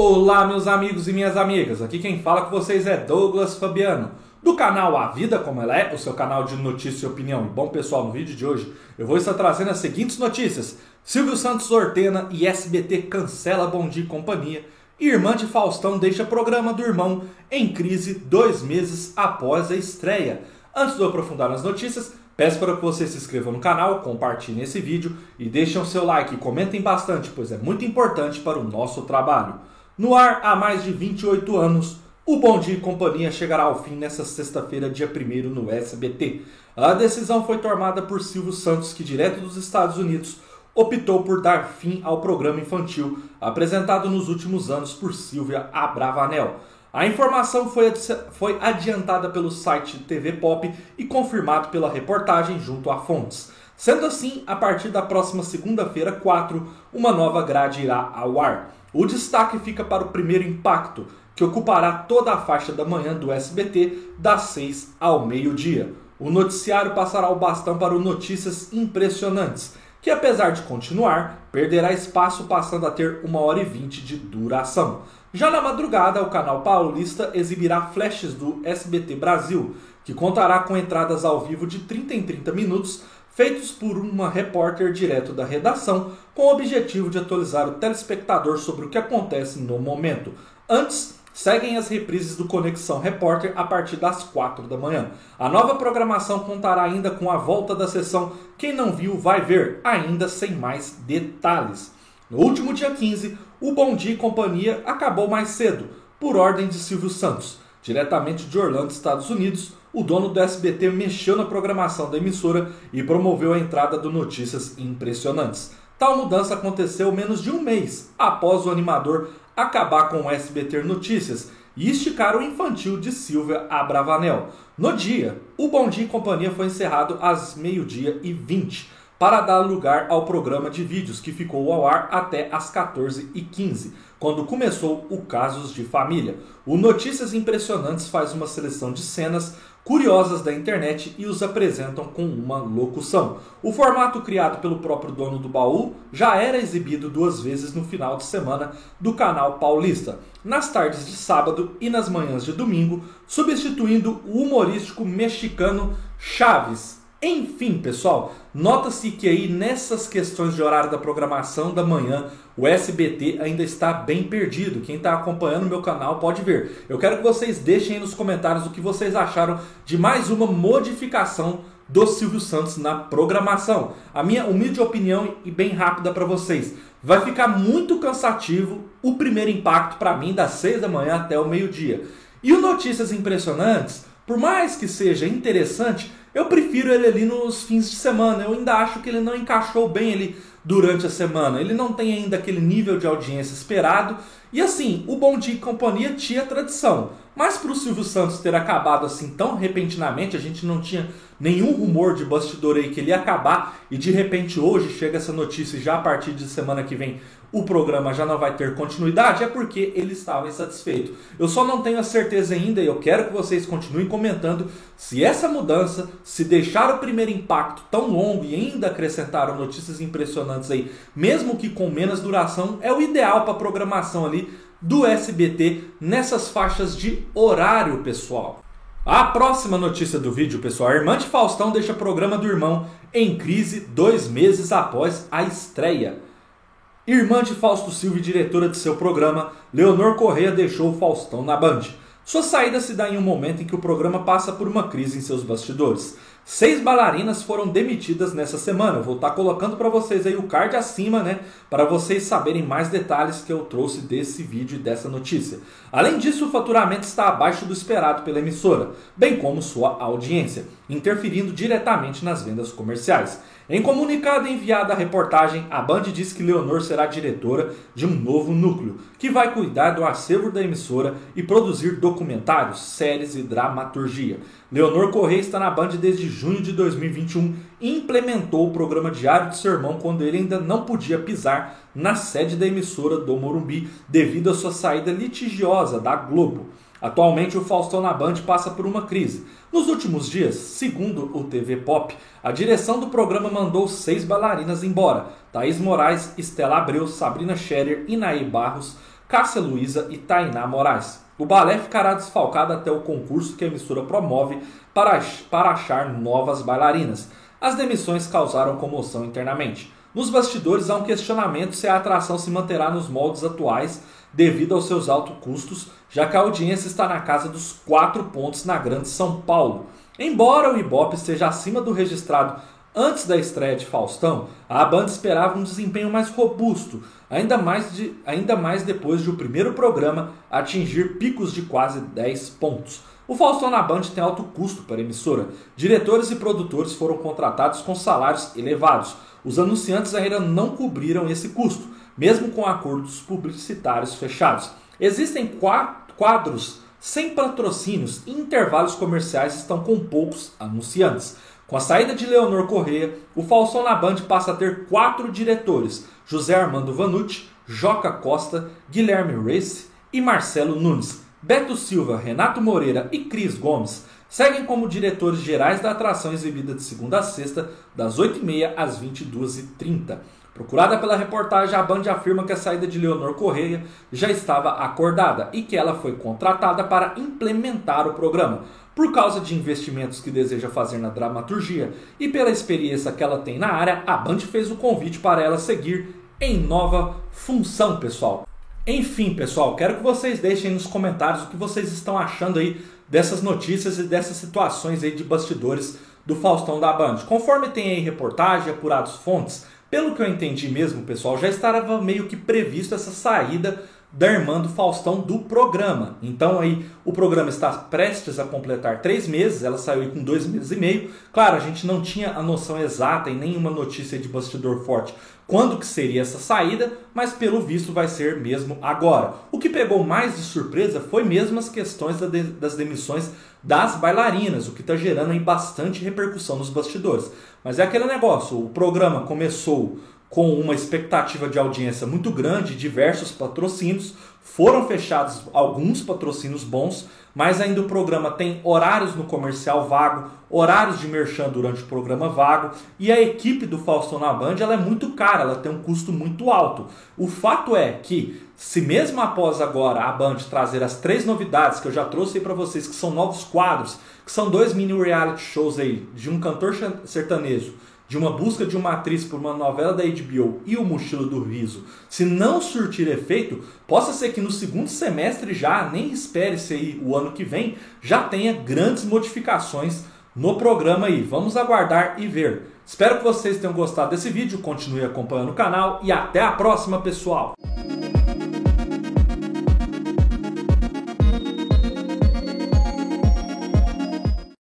Olá, meus amigos e minhas amigas. Aqui quem fala com vocês é Douglas Fabiano, do canal A Vida Como Ela É, o seu canal de notícia e opinião. Bom, pessoal, no vídeo de hoje eu vou estar trazendo as seguintes notícias: Silvio Santos ordena e SBT cancela Bom Dia e Companhia. Irmã de Faustão deixa programa do irmão em crise dois meses após a estreia. Antes de eu aprofundar nas notícias, peço para que você se inscreva no canal, compartilhem esse vídeo e deixem o seu like comentem bastante, pois é muito importante para o nosso trabalho. No ar há mais de 28 anos, o Bom Dia e Companhia chegará ao fim nesta sexta-feira, dia 1 no SBT. A decisão foi tomada por Silvio Santos, que, direto dos Estados Unidos, optou por dar fim ao programa infantil apresentado nos últimos anos por Silvia Abravanel. A informação foi, foi adiantada pelo site TV Pop e confirmado pela reportagem junto a fontes. Sendo assim, a partir da próxima segunda-feira, 4, uma nova grade irá ao ar. O destaque fica para o primeiro impacto, que ocupará toda a faixa da manhã do SBT, das 6 ao meio-dia. O noticiário passará o bastão para o Notícias Impressionantes, que apesar de continuar, perderá espaço passando a ter 1 hora e 20 de duração. Já na madrugada, o canal paulista exibirá flashes do SBT Brasil, que contará com entradas ao vivo de 30 em 30 minutos feitos por uma repórter direto da redação, com o objetivo de atualizar o telespectador sobre o que acontece no momento. Antes, seguem as reprises do Conexão Repórter a partir das 4 da manhã. A nova programação contará ainda com a volta da sessão Quem Não Viu Vai Ver, ainda sem mais detalhes. No último dia 15, o Bom Dia e Companhia acabou mais cedo, por ordem de Silvio Santos. Diretamente de Orlando, Estados Unidos, o dono do SBT mexeu na programação da emissora e promoveu a entrada do Notícias Impressionantes. Tal mudança aconteceu menos de um mês após o animador acabar com o SBT Notícias e esticar o infantil de Silvia Abravanel. No dia, o Bom Dia e Companhia foi encerrado às meio-dia e 20 para dar lugar ao programa de vídeos que ficou ao ar até às 14h15, quando começou o Casos de Família. O Notícias Impressionantes faz uma seleção de cenas curiosas da internet e os apresentam com uma locução. O formato criado pelo próprio dono do baú já era exibido duas vezes no final de semana do canal paulista, nas tardes de sábado e nas manhãs de domingo, substituindo o humorístico mexicano Chaves enfim, pessoal, nota-se que aí nessas questões de horário da programação da manhã, o SBT ainda está bem perdido. Quem está acompanhando o meu canal pode ver. Eu quero que vocês deixem aí nos comentários o que vocês acharam de mais uma modificação do Silvio Santos na programação. A minha humilde opinião e bem rápida para vocês. Vai ficar muito cansativo o primeiro impacto para mim das 6 da manhã até o meio-dia. E o Notícias Impressionantes, por mais que seja interessante, eu prefiro ele ali nos fins de semana. Eu ainda acho que ele não encaixou bem ali durante a semana. Ele não tem ainda aquele nível de audiência esperado. E assim, o Bom Dia e Companhia tinha tradição. Mas para o Silvio Santos ter acabado assim tão repentinamente, a gente não tinha nenhum rumor de bastidor aí que ele ia acabar. E de repente hoje chega essa notícia já a partir de semana que vem o programa já não vai ter continuidade, é porque ele estava insatisfeito. Eu só não tenho a certeza ainda e eu quero que vocês continuem comentando se essa mudança, se deixar o primeiro impacto tão longo e ainda acrescentaram notícias impressionantes aí, mesmo que com menos duração, é o ideal para a programação ali do SBT nessas faixas de horário, pessoal. A próxima notícia do vídeo, pessoal, a irmã de Faustão deixa o programa do irmão em crise dois meses após a estreia. Irmã de Fausto Silva e diretora de seu programa, Leonor Correia deixou o Faustão na Band. Sua saída se dá em um momento em que o programa passa por uma crise em seus bastidores. Seis bailarinas foram demitidas nessa semana. Eu vou estar colocando para vocês aí o card acima, né? Para vocês saberem mais detalhes que eu trouxe desse vídeo e dessa notícia. Além disso, o faturamento está abaixo do esperado pela emissora, bem como sua audiência, interferindo diretamente nas vendas comerciais. Em comunicado enviado à reportagem, a Band diz que Leonor será diretora de um novo núcleo, que vai cuidar do acervo da emissora e produzir documentários, séries e dramaturgia. Leonor Correia está na Band desde junho de 2021 e implementou o programa Diário de Sermão quando ele ainda não podia pisar na sede da emissora do Morumbi devido à sua saída litigiosa da Globo. Atualmente, o Faustão na Band passa por uma crise. Nos últimos dias, segundo o TV Pop, a direção do programa mandou seis bailarinas embora: Thaís Moraes, Estela Abreu, Sabrina Scherer, Inaí Barros, Cássia Luiza e Tainá Moraes. O balé ficará desfalcado até o concurso que a emissora promove para, para achar novas bailarinas. As demissões causaram comoção internamente. Nos bastidores há um questionamento se a atração se manterá nos moldes atuais devido aos seus altos custos, já que a audiência está na casa dos 4 pontos na Grande São Paulo. Embora o Ibope esteja acima do registrado antes da estreia de Faustão, a banda esperava um desempenho mais robusto, ainda mais, de, ainda mais depois de o primeiro programa atingir picos de quase 10 pontos. O Faustão na Band tem alto custo para a emissora. Diretores e produtores foram contratados com salários elevados. Os anunciantes ainda não cobriram esse custo, mesmo com acordos publicitários fechados. Existem quadros sem patrocínios e intervalos comerciais estão com poucos anunciantes. Com a saída de Leonor Corrêa, o Faustão na Band passa a ter quatro diretores: José Armando Vanucci, Joca Costa, Guilherme Reis e Marcelo Nunes. Beto Silva, Renato Moreira e Cris Gomes seguem como diretores gerais da atração exibida de segunda a sexta, das 8h30 às 22h30. Procurada pela reportagem, a Band afirma que a saída de Leonor Correia já estava acordada e que ela foi contratada para implementar o programa. Por causa de investimentos que deseja fazer na dramaturgia e pela experiência que ela tem na área, a Band fez o convite para ela seguir em nova função, pessoal. Enfim, pessoal, quero que vocês deixem nos comentários o que vocês estão achando aí dessas notícias e dessas situações aí de bastidores do Faustão da Band. Conforme tem aí reportagem, apurados fontes, pelo que eu entendi mesmo, pessoal, já estava meio que previsto essa saída da irmã do Faustão do programa. Então aí o programa está prestes a completar três meses, ela saiu com dois meses e meio. Claro, a gente não tinha a noção exata e nenhuma notícia de bastidor forte quando que seria essa saída, mas pelo visto vai ser mesmo agora. O que pegou mais de surpresa foi mesmo as questões das demissões das bailarinas, o que está gerando aí bastante repercussão nos bastidores. Mas é aquele negócio, o programa começou com uma expectativa de audiência muito grande, diversos patrocínios, foram fechados alguns patrocínios bons, mas ainda o programa tem horários no comercial vago, horários de merchan durante o programa vago, e a equipe do Faustão na Band ela é muito cara, ela tem um custo muito alto. O fato é que, se mesmo após agora a Band trazer as três novidades que eu já trouxe para vocês, que são novos quadros, que são dois mini reality shows aí, de um cantor sertanejo, de uma busca de uma atriz por uma novela da HBO e o Mochilo do Riso, se não surtir efeito, possa ser que no segundo semestre já, nem espere-se aí o ano que vem, já tenha grandes modificações no programa aí. Vamos aguardar e ver. Espero que vocês tenham gostado desse vídeo, continue acompanhando o canal e até a próxima, pessoal!